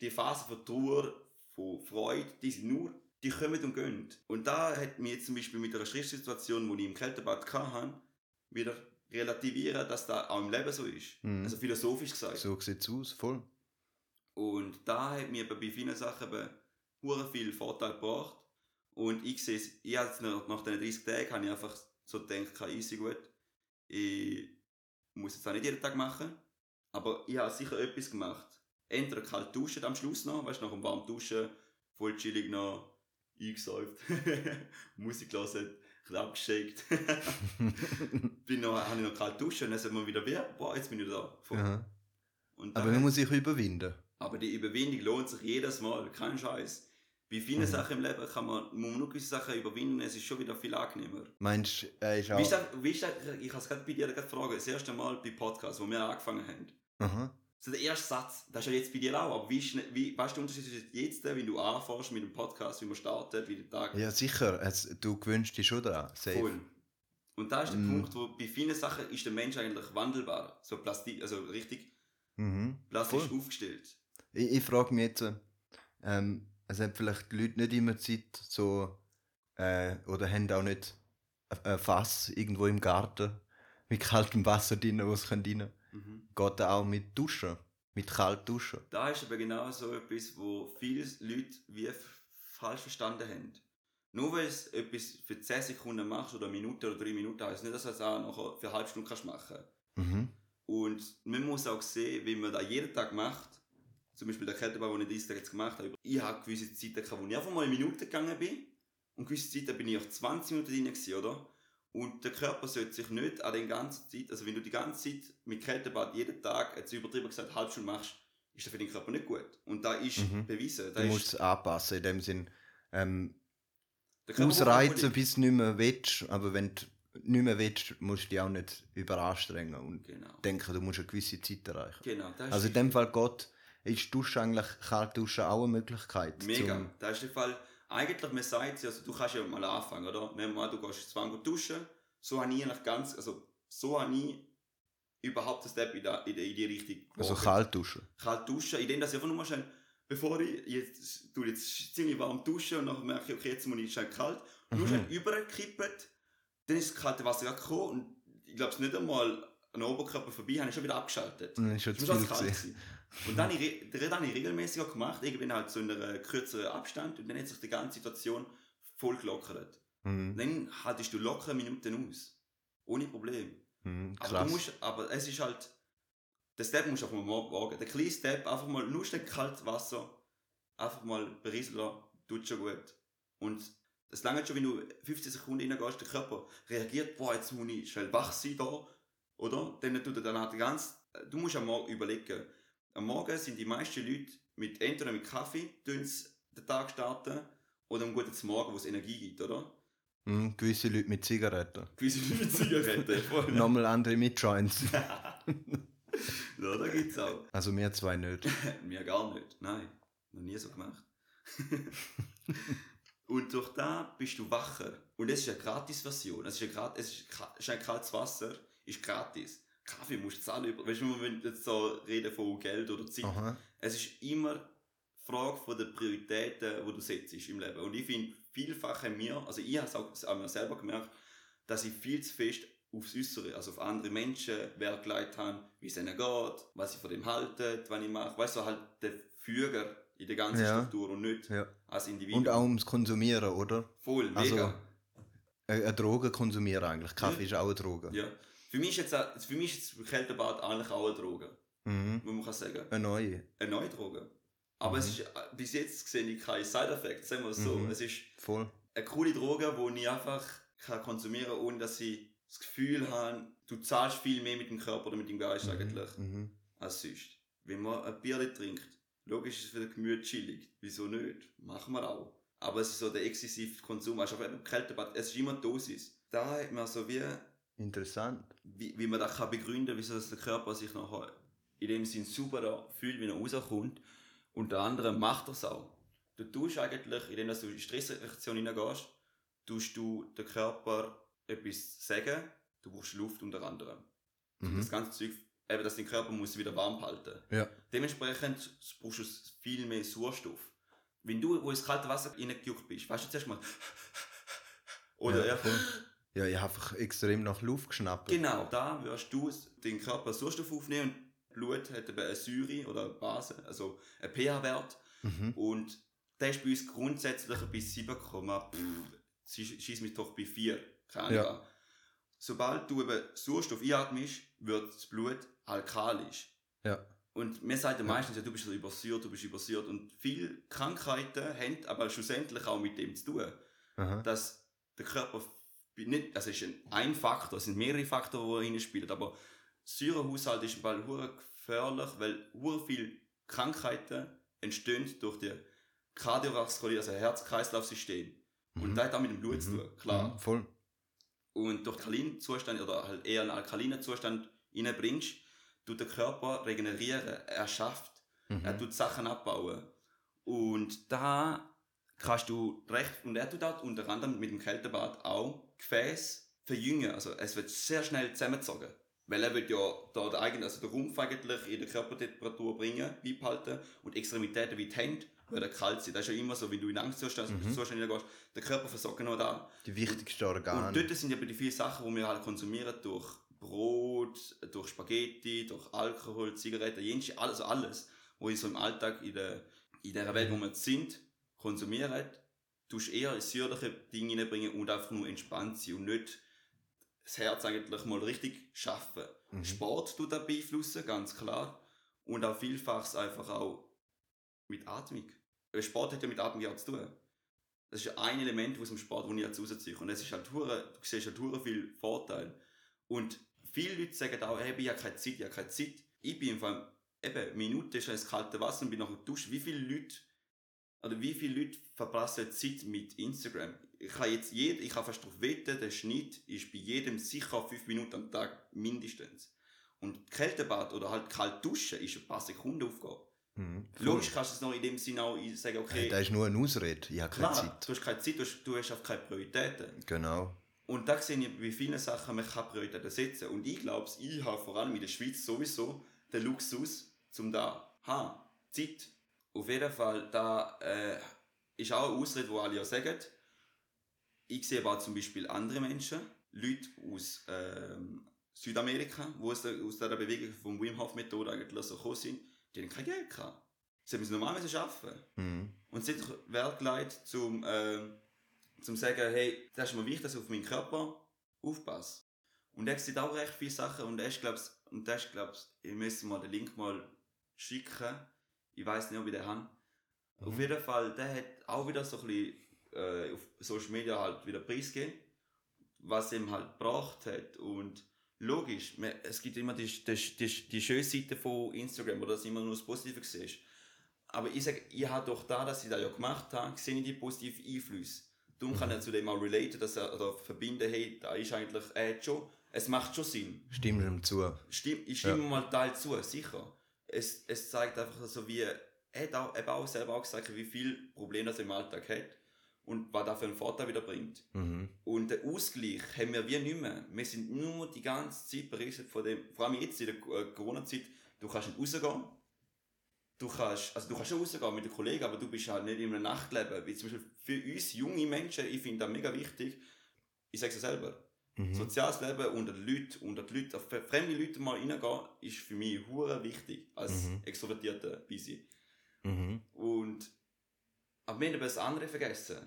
die Phase von Trauer, von Freude, die sind nur, die kommen und gehen. Und da hat mir jetzt zum Beispiel mit einer Stresssituation, die ich im Kältebad hatte, wieder relativieren, dass das auch im Leben so ist. Mhm. Also philosophisch gesagt. So sieht es aus, voll. Und da hat mir bei vielen Sachen eben hure viel Vorteil gebracht. Und ich sehe es, ich habe nach diesen 30 Tagen habe ich einfach so gedacht, easy gut, ich muss jetzt auch nicht jeden Tag machen, aber ich habe sicher etwas gemacht. Entweder kalt duschen am Schluss noch, weißt du, nach dem warmen Duschen, voll chillig noch eingesäuft, Musik gelesen, ein bisschen abgeschickt. bin noch, habe ich noch kalt duschen und dann sind wir wieder, wie, boah, jetzt bin ich wieder da. Aber man muss sich überwinden. aber die Überwindung lohnt sich jedes Mal, kein Scheiß. Bei vielen Mhm. Sachen im Leben kann man, muss man nur gewisse Sachen überwinden, es ist schon wieder viel angenehmer. Meinst du, er ist Wie ist auch. das, wie ist das, ich kann es gerade bei dir gerade fragen, das erste Mal bei Podcast, wo wir angefangen haben. Aha. So der erste Satz, das ist ja jetzt bei dir auch, aber wie, ist, wie weißt du, der Unterschied zwischen jetzt, wenn du anfängst mit dem Podcast, wie man startet, wie der Tag Ja, sicher. Es, du gewöhnst dich schon daran. Safe. voll. Und da ist der Mm. Punkt, wo bei vielen Sachen ist der Mensch eigentlich wandelbar, so Plastik, also richtig Mhm. plastisch Voll. aufgestellt. Ich, ich frage mich jetzt, ähm, es haben vielleicht die Leute nicht immer Zeit, so, äh, oder haben auch nicht ein- Fass irgendwo im Garten mit kaltem Wasser drin, wo sie rein können. Mhm. Geht auch mit Duschen, mit kalt duschen. Da ist aber genau so etwas, wo viele Leute wie falsch verstanden haben. Nur weil du etwas für 10 Sekunden machst oder eine Minute oder drei Minuten, heisst nicht, dass du es auch nachher für eine halbe Stunde kannst machen Mhm. Und man muss auch sehen, wie man das jeden Tag macht. Zum Beispiel der Kettlebell, den ich diesen jetzt gemacht habe. Ich habe gewisse Zeiten gehabt, wo ich einfach mal eine Minute gegangen bin. Und gewisse Zeiten bin ich auch 20 Minuten drin gewesen, oder? Und der Körper sollte sich nicht an den ganzen Zeit, also wenn du die ganze Zeit mit Kältebad jeden Tag, jetzt übertrieben gesagt, halbe Stunde machst, ist das für den Körper nicht gut. Und da ist Mhm. bewiesen. Da Du musst es anpassen, in dem Sinn. Ähm, ausreizen, bis du nicht mehr willst, aber wenn du nicht mehr willst, musst du dich auch nicht überanstrengen und Genau. denken, du musst eine gewisse Zeit erreichen. Genau, Also in dem Fall Gott ist Duschen eigentlich, kalt duschen auch eine Möglichkeit. mega. Das ist der Fall. Eigentlich, man sagt, also du kannst ja mal anfangen, oder? Nehmen wir an, du gehst gut duschen. So habe ich eigentlich ganz, also so habe ich überhaupt das Step in, der, in, die Richtung Also gewagt. kalt duschen. kalt duschen, indem dass ich einfach nur schnell, bevor ich jetzt, du jetzt ziemlich warm duschen und dann merke ich, okay, jetzt muss ich schnell kalt, nur Mhm. schnell überkippen, dann ist das kalte Wasser gekommen und ich glaube es nicht einmal an den Oberkörper vorbei, habe ich schon wieder abgeschaltet. Ist schon zu viel kalt gewesen. Und dann habe ich, re- dann habe ich regelmäßig auch gemacht, irgendwann halt so in einem kürzeren Abstand und dann hat sich die ganze Situation voll gelockert. Mhm. Dann haltest du locker Minuten aus. Ohne Problem. Mhm. Aber, du musst, aber es ist halt, der Step musst du auch mal wagen. Der kleine Step, einfach mal nur schnell kaltes Wasser, einfach mal berieseln, tut schon gut. Und es lange schon, wenn du 15 Sekunden reingehst, der Körper reagiert, boah, jetzt muss ich schnell wach sein da, oder? Dann tut er dann halt ganz, du musst am Morgen überlegen. Am Morgen sind die meisten Leute mit, entweder mit Kaffee, den Tag starten, oder am guten Morgen, wo es Energie gibt, oder? Mhm. Gewisse Leute mit Zigaretten. Gewisse Leute mit Zigaretten. Nochmal andere mit Joints. ja, da gibt's auch. Also wir zwei nicht. Mir gar nicht. Nein, noch nie so gemacht. und durch da bist du wacher. Und es ist eine Gratis-Version. Es ist ein, es ist ein kaltes Wasser, ist gratis. Kaffee musst du zahlen. Über weißt du, wenn wir jetzt so reden von Geld oder Zeit. Aha. Es ist immer Frage von der Prioritäten, die du setzt im Leben. Und ich finde, vielfach haben wir, also ich habe es auch an mir selber gemerkt, dass ich viel zu fest aufs Äußere, also auf andere Menschen Wert gelegt habe, wie es ihnen geht, was sie von dem halten, was ich mache. Weißt du, halt der Füger in der ganzen Ja. Struktur und nicht Ja. als Individuum. Und auch ums Konsumieren, oder? Voll, mega. Also, Eine, eine Droge konsumieren eigentlich. Kaffee Ja. ist auch eine Droge. ja. Für mich ist jetzt, auch- für mich ist Kältebad eigentlich auch eine Droge, Mhm. muss man kann sagen. Eine neue. Eine neue Droge. Aber Mhm. es ist, äh, bis jetzt sehe ich keine Side-Effects, sagen wir es so. Mhm. Es ist Voll. eine coole Droge, die ich einfach kann konsumieren kann, ohne dass ich das Gefühl habe, du zahlst viel mehr mit dem Körper oder mit dem Geist eigentlich. Mhm. als sonst. Wenn man ein Bier trinkt, logisch ist es für den Gemüt chillig. Wieso nicht? Machen wir auch. Aber es ist so der exzessive Konsum, also Kältebad, es ist immer Dosis. Da hat man so wie, Interessant. wie, wie man das kann begründen kann, wieso der Körper sich noch in dem Sinn super fühlt, wenn er rauskommt. Unter anderem macht er es auch. Du tust eigentlich, indem du in die Stressreaktion hineingehst, tust du den Körper etwas sagen, du brauchst Luft unter anderem. Mhm. Das ganze Zeug, eben, dass dein Körper muss wieder warm halten. Ja. Dementsprechend brauchst du viel mehr Sauerstoff. Wenn du wo ins kalte Wasser reingejuckt bist, weißt du zuerst mal. Oder ja, ja. Ja, ich habe einfach extrem nach Luft geschnappt. Genau, da wirst du den Körper Sauerstoff aufnehmen und Blut hat eben eine Säure oder eine Base, also einen pH-Wert. Mhm. Und der ist bei uns grundsätzlich bei 7, schieß mich doch bei 4. Keine. Ja. Sobald du eben Sauerstoff einatmest, wird das Blut alkalisch. Ja. Und mir sagt meistens, ja, du bist übersäuert, du bist übersäuert. Und viele Krankheiten haben aber schlussendlich auch mit dem zu tun, Aha. dass der Körper nicht, also es ist ein, ein Faktor, es sind mehrere Faktoren, die reinspielen, aber Säurehaushalt ist im hure gefährlich, weil hure viele Krankheiten entstehen durch die kardiovaskuläre, also Herz-Kreislauf-System. Und Mhm. das hat auch mit dem Blut zu tun, klar. Mhm, voll. Und durch alkalinen Zustand oder halt eher einen alkalinen Zustand reinbringst, tut der Körper regenerieren, er schafft, Mhm. er tut Sachen abbauen. Und da kannst du recht, und er tut auch unter anderem mit dem Kältebad auch Gefäß verjüngen. Also es wird sehr schnell zusammengezogen. Weil er wird ja da der eigene, also der Rumpf eigentlich in der Körpertemperatur bringen, beibehalten und Extremitäten wie die Hände werden kalt sein. Das ist ja immer so, wenn du in Angstzustand Mhm. Zustand hineingehst, der Körper versorgt noch da. Die wichtigsten Und Organe. dort sind eben die vielen Sachen, die wir halt konsumieren, durch Brot, durch Spaghetti, durch Alkohol, Zigaretten, alles, also alles, wo ich so im Alltag in der, in der Welt, wo wir sind, konsumieren, tust eher säuerliche Dinge hineinbringen und einfach nur entspannt sein und nicht das Herz eigentlich mal richtig schaffen. Mhm. Sport tut das beeinflussen, ganz klar. Und auch vielfach einfach auch mit Atmung. Sport hat ja mit Atmung ja zu tun. Das ist ja ein Element aus dem Sport, das ich jetzt rausziehe. Und es ist halt hure, du siehst halt hure viel Vorteil. Und viele Leute sagen auch, hey, ich habe keine Zeit, ich habe keine Zeit. Ich bin im Fall, eben, Minute ist ins kalte Wasser und bin nachher duschen. Wie viele Leute, oder wie viele Leute verpassen Zeit mit Instagram? Ich kann jetzt jed, ich kann fast darauf wetten, der Schnitt ist bei jedem sicher fünf Minuten am Tag mindestens. Und Kältebad oder halt kalt duschen ist ein paar Sekunden Aufgabe. Mhm. Logisch kannst du es noch in dem Sinne auch sagen, okay, Hey, das ist nur eine Ausrede. Ich habe keine klar, Zeit. du hast keine Zeit, du hast, du hast auch keine Prioritäten. Genau. Und da sehe ich, wie viele Sachen man kann Prioritäten setzen. Und ich glaube, ich habe vor allem in der Schweiz sowieso den Luxus, zum da haben. Zeit. Auf jeden Fall, da äh, ist auch eine Ausrede, die alle ja sagen. Ich sehe aber zum Beispiel andere Menschen, Leute aus ähm, Südamerika, die aus, der, aus dieser Bewegung vom Wim Hof Methode eigentlich so gekommen sind, die haben kein Geld gehabt. Sie müssen normal müssen arbeiten. Mhm. Und Wert gelegt, zum, ähm, zum sagen, hey, das ist mir wichtig, dass ich auf meinen Körper aufpasse. Und er sieht auch recht viele Sachen und er ist, glaub's, und das ist, glaub's, ich müsste mal den Link mal schicken. Ich weiß nicht, ob ich den habe. Mhm. Auf jeden Fall, der hat auch wieder so ein bisschen äh, auf Social Media halt wieder preisgegeben, was ihm halt gebracht hat. Und logisch, es gibt immer die, die, die, die schöne Seite von Instagram, oder dass immer nur das Positive siehst. Aber ich sage, ich habe doch da, dass ich das ja gemacht habe, sehe ich die positiven Einflüsse. Darum kann er zu dem auch relaten, dass er oder verbinden, hey, da ist eigentlich, hat schon, es macht schon Sinn. Stimmt ihm zu. Stimm, ich stimme mal Teil zu, sicher. Es, es zeigt einfach so, wie er hat auch, eben auch selber auch gesagt, wie viel Probleme das er im Alltag hat und was das für einen Vorteil wieder bringt. Mhm. Und den Ausgleich haben wir wie nicht mehr. Wir sind nur die ganze Zeit berichtet von dem, vor allem jetzt in der äh, Corona-Zeit, du kannst nicht rausgehen. Du kannst, also du kannst schon rausgehen mit den Kollegen, aber du bist halt nicht in einem Nachtleben. Wie zum Beispiel für uns junge Menschen, ich finde das mega wichtig, ich sage es selber, Mhm. soziales Leben unter den Leuten, unter die Leute, auf fremde Leute mal reingehen, ist für mich hure wichtig, als Mhm. extrovertierter Busy. Mhm. Und, aber wir haben das andere vergessen.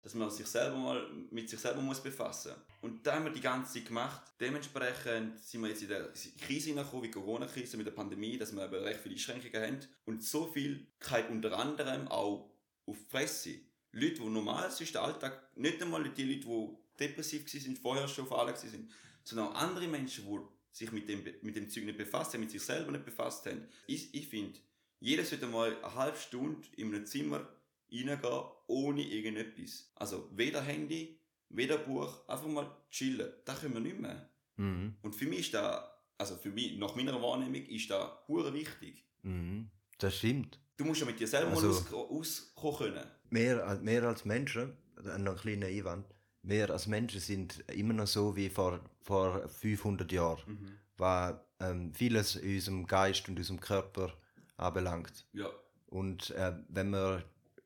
Dass man sich selber mal mit sich selber muss befassen Und da haben wir die ganze Zeit gemacht. Dementsprechend sind wir jetzt in der Krise hineingekommen, wie die Corona-Krise mit der Pandemie, dass wir eben recht viele Einschränkungen haben. Und so viel kann unter anderem auch auf die Fresse. Leute, die normal sonst der Alltag, nicht einmal die Leute, die depressiv waren, vorher schon auf alle waren, sondern auch andere Menschen, die sich mit dem, mit dem Zeug nicht befasst haben, mit sich selber nicht befasst haben. Ich, ich finde, jeder sollte mal eine halbe Stunde in einem Zimmer reingehen, ohne irgendetwas. Also weder Handy, weder Buch, einfach mal chillen. Das können wir nicht mehr. Mhm. Und für mich ist da, also für mich, nach meiner Wahrnehmung, ist da hure wichtig. Mhm. Das stimmt. Du musst ja mit dir selber Also- mal aus, auskommen können. Mehr, als- mehr als Menschen, noch ein kleiner Einwand, wir als Menschen sind immer noch so wie vor, vor 500 Jahren, Mhm. was ähm, vieles in unserem Geist und unserem Körper anbelangt. Ja. Und äh, wenn man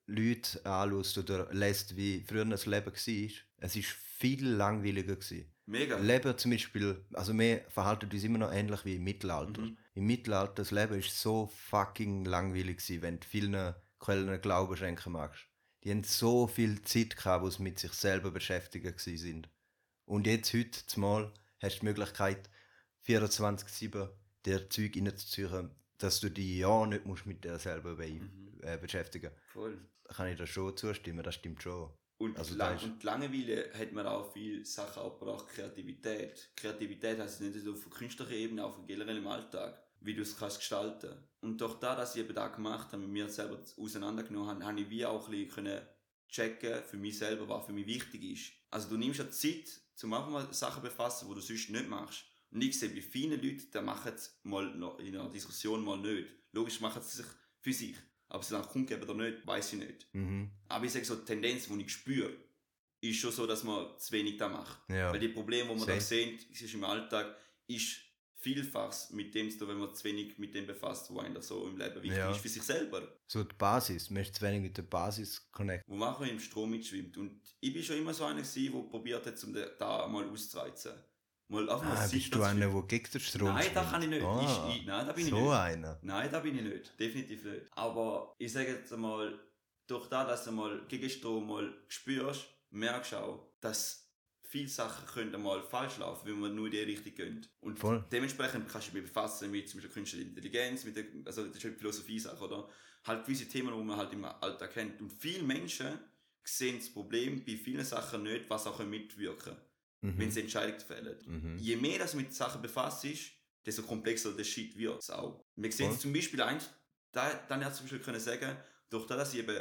Leute anschaut oder lässt, wie früher das Leben war, es ist viel langweiliger gewesen. Mega. Leben zum Beispiel, also wir verhalten uns immer noch ähnlich wie im Mittelalter. Mhm. Im Mittelalter, das Leben ist so fucking langweilig gewesen, wenn du vielen Quellen Glauben schenken magst. Die haben so viel Zeit gehabt, wo sie mit sich selber beschäftigt sind. Und jetzt, heute, zumal, hast du die Möglichkeit, 24-7 dir Zeug reinzuziehen, dass du dich ja nicht musst mit dir selber be Mhm. äh, beschäftigen Voll. Da kann ich da schon zustimmen, das stimmt schon. Und, Also lang, ist- und Langeweile hat man auch viele Sachen abgebracht, Kreativität. Kreativität heißt nicht nur auf künstlicher Ebene, auch generell im Alltag, wie du es kannst gestalten. Und durch das, dass ich eben da gemacht habe, mit mir selber auseinandergenommen habe, habe ich wie auch ein bisschen können checken für mich selber, was für mich wichtig ist. Also du nimmst ja Zeit, zum einfach mal Sachen befassen, wo du sonst nicht machst. Und ich sehe, bei vielen Leuten, die machen es mal in einer Diskussion mal nicht. Logisch machen sie sich für sich. Aber sie dann kundgeben oder nicht, weiß ich nicht. Mhm. Aber ich sage so, die Tendenz, die ich spüre, ist schon so, dass man zu wenig da macht. Ja. Weil die Probleme, die man da Same. sehen, ist im Alltag, ist vielfach mit dem zu tun, wenn man zu wenig mit dem befasst, was einem so im Leben wichtig Ja. ist, für sich selber. So die Basis, man ist zu wenig mit der Basis connected. Wo man auch im Strom mitschwimmt. Und ich bin schon immer so einer gewesen, der probiert hat, um da mal auszureizen. Mal einfach mal Ah, Zeit bist du einer, der gegen den Strom Nein, da kann ich nicht. Ah, Ich, ich, nein, da bin ich so nicht. einer. Nein, da bin ich nicht. Definitiv nicht. Aber ich sage jetzt einmal, durch das, dass du mal gegen Strom mal spürst, merkst du auch, dass viele Sachen können einmal falsch laufen, wenn man nur in die Richtung geht. Und Voll. dementsprechend kannst du dich befassen mit zum Beispiel künstlicher Intelligenz, mit der, also das ist eine Philosophie-Sache, oder? Halt gewisse Themen, die man halt im Alltag kennt. Und viele Menschen sehen das Problem bei vielen Sachen nicht, was auch mitwirken können, Mhm. wenn sie Entscheidungen fällen Mhm. je mehr das mit Sachen befasst ist, desto komplexer der Shit wird es auch. Wir sehen es zum Beispiel eins, da, dann hat zum Beispiel können sagen, durch das, dass ich eben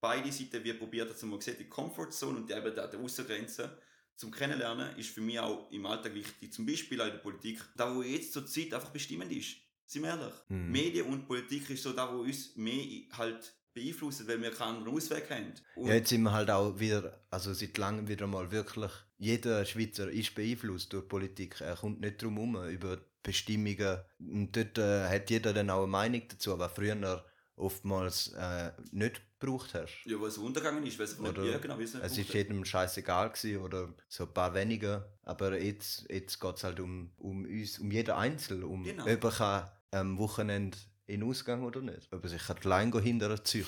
beide Seiten wie probiert habe, zum gesehen, die Comfortzone und die eben die Außengrenze zum Kennenlernen, ist für mich auch im Alltag wichtig. Zum Beispiel auch in der Politik. Da, wo jetzt zur Zeit einfach bestimmend ist. Sind wir ehrlich? Mhm. Medien und Politik ist so da, wo uns mehr halt beeinflussen, weil wir keinen anderen Ausweg haben. Und Ja, jetzt sind wir halt auch wieder, also seit langem wieder mal wirklich, jeder Schweizer ist beeinflusst durch Politik. Er kommt nicht drum herum, über Bestimmungen. Und dort äh, hat jeder dann auch eine Meinung dazu, was früher oftmals äh, nicht gebraucht hast. ja, was untergegangen ist, weiß ich nicht, ja, genau, wie es nicht Es ist jedem scheißegal gewesen oder so ein paar weniger. Aber jetzt, jetzt geht es halt um, um uns, um jeden Einzelnen, um Genau. ob kann am Wochenende in den Ausgang oder nicht. Ob er sich allein hindern ziehen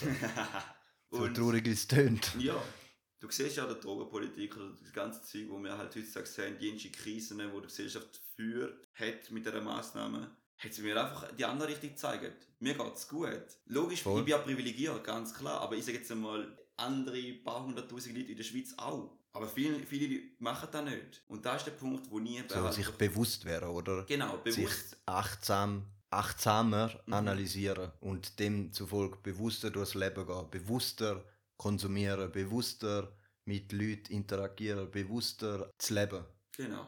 So traurig es tönt. Ja, du siehst ja die Drogenpolitik oder das ganze Zeug, wo wir halt heutzutage sehen, die Krisen, die die Gesellschaft führt, hat mit dieser Massnahme, hat sie mir einfach die andere Richtung gezeigt. Mir geht's gut. Logisch, Voll. ich bin ja privilegiert, ganz klar, aber ich sage jetzt einmal, andere paar hunderttausend Leute in der Schweiz auch. Aber viele, viele Leute machen das nicht. Und da ist der Punkt, wo nie So, sich bewusst werden, oder? Genau, sich bewusst. achtsam, achtsamer Mhm. analysieren und demzufolge bewusster durchs Leben gehen, bewusster konsumieren, bewusster mit Leuten interagieren, bewusster zu leben. Genau.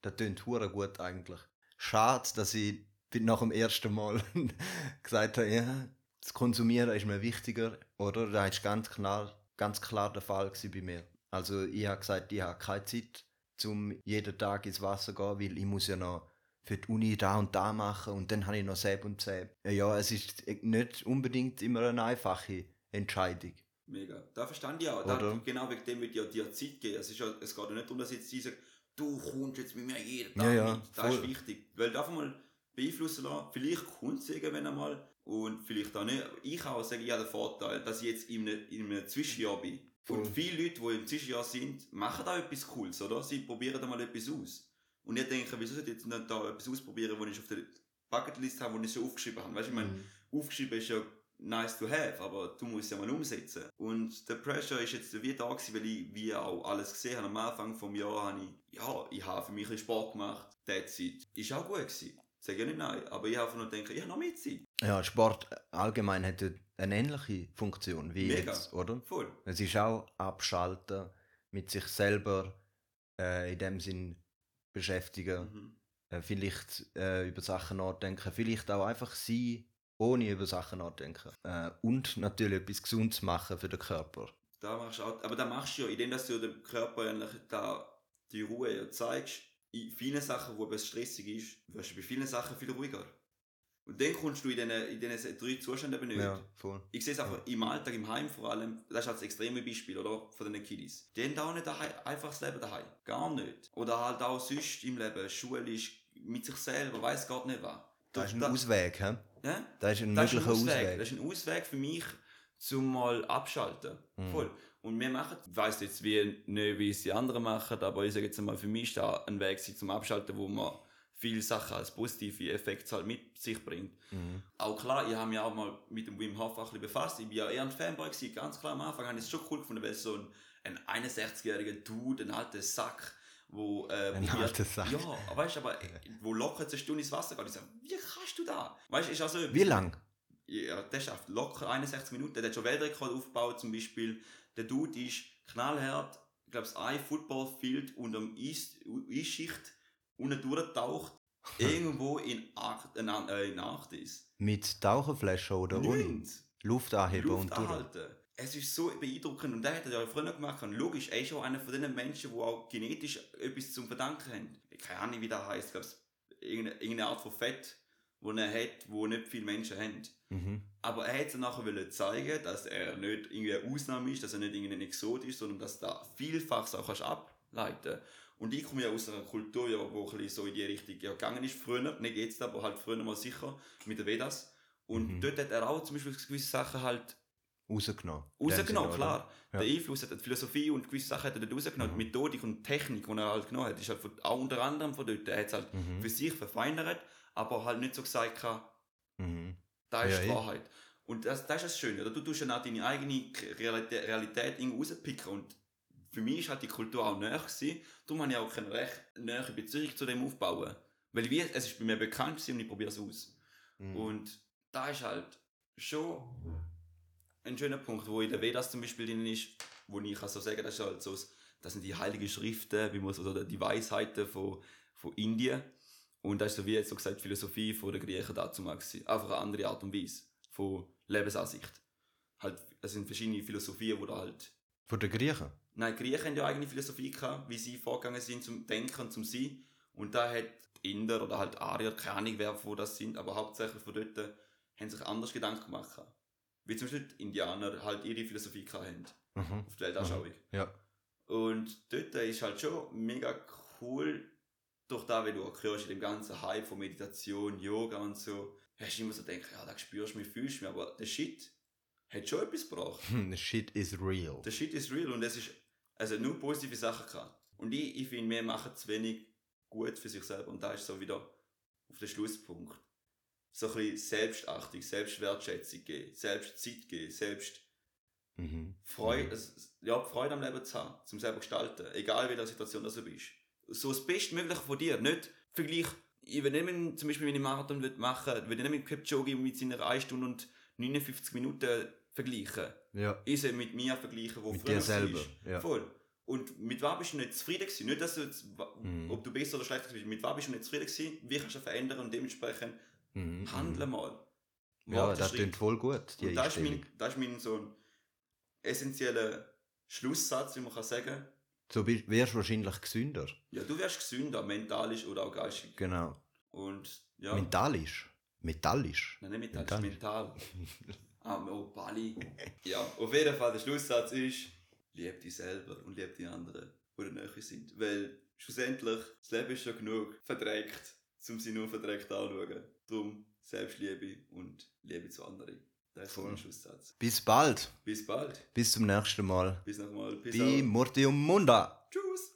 Das klingt hure gut eigentlich. Schade, dass ich nach dem ersten Mal gesagt habe, ja, das Konsumieren ist mir wichtiger, oder? Das ist ganz klar, ganz klar der Fall bei mir. Also ich habe gesagt, ich habe keine Zeit, um jeden Tag ins Wasser zu gehen, weil ich muss ja noch für die Uni da und da machen und dann habe ich noch Säb und Säb. Ja, es ist nicht unbedingt immer eine einfache Entscheidung. Mega. Da verstand ich auch. Da, genau wegen dem wird ja dir Zeit geben. Es, ist ja, es geht ja nicht darum, dass jetzt sagt, du kommst jetzt mit mir jeden Tag Ja, ja, mit. Das ist voll. wichtig. Weil einfach mal beeinflussen lassen. Vielleicht kommt es irgendwann einmal und vielleicht auch nicht. Ich auch sage, ich habe den Vorteil, dass ich jetzt in einem, in einem Zwischenjahr bin. Voll. Und viele Leute, die im Zwischenjahr sind, machen auch etwas Cooles, oder? Sie probieren da mal etwas aus. Und ich denke, wieso sollte ich jetzt nicht da etwas ausprobieren, was ich auf der Bucketlist habe, wo ich schon aufgeschrieben habe? Weißt du, ich meine, Mhm. aufgeschrieben ist ja nice to have, aber du musst ja mal umsetzen. Und der Pressure ist jetzt wie da gewesen, weil ich wie auch alles gesehen habe. Am Anfang vom Jahr habe ich, ja, ich habe für mich ein bisschen Sport gemacht. That's it. Ist auch gut gewesen. Sag ja nicht nein. Aber ich habe einfach nur gedacht, ich habe noch mehr Zeit. Ja, Sport allgemein hat eine ähnliche Funktion wie Mega. jetzt, oder? Voll. Es ist auch abschalten, mit sich selber äh, in dem Sinn beschäftigen, Mhm. äh, vielleicht äh, über Sachen nachdenken, vielleicht auch einfach sein, ohne über Sachen nachdenken. Äh, und natürlich etwas Gesundes machen für den Körper. Da machst du auch, aber da machst du ja, indem dass du dem Körper eigentlich da die Ruhe ja zeigst, in vielen Sachen, wo es stressig ist, wirst du bei vielen Sachen viel ruhiger. Und dann kommst du in diesen, in diesen drei Zuständen eben nicht. Ja, voll. Ich sehe es einfach im Alltag, im Heim vor allem, das ist halt das extreme Beispiel, oder? Von den Kiddies. Die haben auch nicht einfach das Leben daheim. Gar nicht. Oder halt auch sonst im Leben, schulisch, mit sich selber, weiß Gott nicht was. Das ist ein Da- Ausweg, hä? Ja? Das ist ein Das ist möglicher ein Ausweg. Ausweg. Das ist ein Ausweg für mich, zum mal abschalten. Mhm. Voll. Und wir machen, ich weiss jetzt wie, nicht, wie es die anderen machen, aber ich sage jetzt mal, für mich ist da ein Weg zum Abschalten, wo man viele Sachen als positive Effekte halt mit sich bringt. Mhm. Auch klar, ich habe mich auch mal mit dem Wim Hof auch ein bisschen befasst. Ich war ja eher ein Fanboy, gewesen. ganz klar am Anfang habe ich es schon cool gefunden, weil so ein, ein 61-jähriger Dude, ein alter Sack, wo... Äh, Ein alter Sack. Ja, weißt du, aber wo locker eine Stunde ins Wasser geht, ich sage, wie kannst du da? Weißt ist also... Wie lang? Ja, der schafft locker 61 Minuten. Der hat schon Weltrekord aufgebaut, zum Beispiel. Der Dude ist knallhart, ich glaube, ein Footballfield unter dem Eis, Eisschicht unten durchtaucht, irgendwo in, Arkt, äh, nein, äh, in Arktis. Mit Taucherflaschen oder ohne? Luft und durch. anhalten. Es ist so beeindruckend und der hat er ja früher gemacht. Und logisch, er ist auch einer von den Menschen, die auch genetisch etwas zum Verdanken haben. Ich keine Ahnung, wie das heisst. Ich glaube, irgendeine Art von Fett, wo er hat, wo nicht viele Menschen haben. Mhm. Aber er hat nachher wollen zeigen, dass er nicht irgendwie eine Ausnahme ist, dass er nicht irgendein Exot ist, sondern dass da vielfach auch kannst ableiten Und ich komme ja aus einer Kultur, ja, wo ein so in die Richtung ja, gegangen ist, früher, nicht jetzt, aber halt früher mal sicher, mit den Vedas. Und Mhm. dort hat er auch zum Beispiel gewisse Sachen halt Rausgenommen. rausgenommen, Sinne, klar. Ja. Der Einfluss hat die Philosophie und gewisse Sachen hat er dort rausgenommen. Mhm. Die Methodik und Technik, die er halt genommen hat, ist halt von, auch unter anderem von dort. Er hat es halt? Mhm. für sich verfeinert, aber halt nicht so gesagt, gehabt, Mhm. das ist Ja, die. Wahrheit. Und das, das ist das Schöne. Oder? Du tust ja auch deine eigene Realität, Realität rauspicken. Und für mich ist halt die Kultur auch näher gewesen. Darum habe ich auch keine recht nähere Beziehung zu dem aufbauen. Weil wie, es ist bei mir bekannt gewesen und ich probiere es aus. Mhm. Und da ist halt schon ein schöner Punkt, wo in der Vedas zum Beispiel drin ist, wo ich kann so sagen, das ist halt so, das- sind die heiligen Schriften, wie man so, oder die Weisheiten von, von Indien. Und das ist so wie jetzt so gesagt die Philosophie von der Griechen dazu gewesen. Einfach eine andere Art und Weise von Lebensansicht. Halt, es sind verschiedene Philosophien, wo da halt Von den Griechen? Nein, die Griechen haben ja eigene Philosophie gehabt, wie sie vorgegangen sind zum Denken und zum Sein. Und da hat die Inder oder halt Arier, keine Ahnung wer wo das sind, aber hauptsächlich von dort haben sich anders Gedanken gemacht. Wie zum Beispiel die Indianer halt ihre Philosophie haben, Mhm. auf die Weltanschauung. Ja. Und dort ist halt schon mega cool, durch da, wenn du auch hörst, in dem ganzen Hype von Meditation, Yoga und so, hast du immer so gedacht, ja, da spürst du mich, fühlst du mich, aber der Shit hat schon etwas gebracht. The shit is real. Der Shit ist real und es ist also nur positive Sachen gehabt. Und ich, ich finde, wir machen zu wenig gut für sich selber und da ist so wieder auf den Schlusspunkt. So ein bisschen Selbstachtung, Selbstwertschätzung geben, Selbstzeit geben, selbst Mhm. Freude, also, ja, Freude am Leben zu haben, zum selber gestalten, egal in welcher Situation das du bist. So das Bestmögliche von dir, nicht Vergleich, ich nicht mit, zum Beispiel, wenn ich einen Marathon machen will, will ich nicht mit Kipchoge mit seiner 1 Stunde und 59 Minuten vergleichen. Ja. Ich soll mit mir vergleichen, wo Mit früher dir selber. Ja. Voll. Und mit was bist du nicht zufrieden gewesen? Nicht, dass du jetzt, Mhm. ob du besser oder schlechter bist, mit was bist du nicht zufrieden gewesen? Wie kannst du verändern und dementsprechend Mhm. handeln mal. Ja, das klingt voll gut, die Und das ist, mein, das ist mein so ein essentieller Schlusssatz, wie man kann sagen. So bi- wirst du wahrscheinlich gesünder. Ja, du wirst gesünder, mentalisch oder auch geistig. Genau. Und ja, Mentalisch. Metallisch. nein, nicht Mentalisch. mental. ah, oh, Bali. Ja, auf jeden Fall, der Schlusssatz ist, lieb dich selber und lieb die anderen, die näher sind. Weil schlussendlich, das Leben ist schon genug verdreckt, um sie nur verdreckt anzuschauen. Darum Selbstliebe und Liebe zu anderen. Das ist mein Schlusssatz. Bis bald. Bis bald. Bis zum nächsten Mal. Bis nochmal. Bis Bi. Mortium Munda. Tschüss.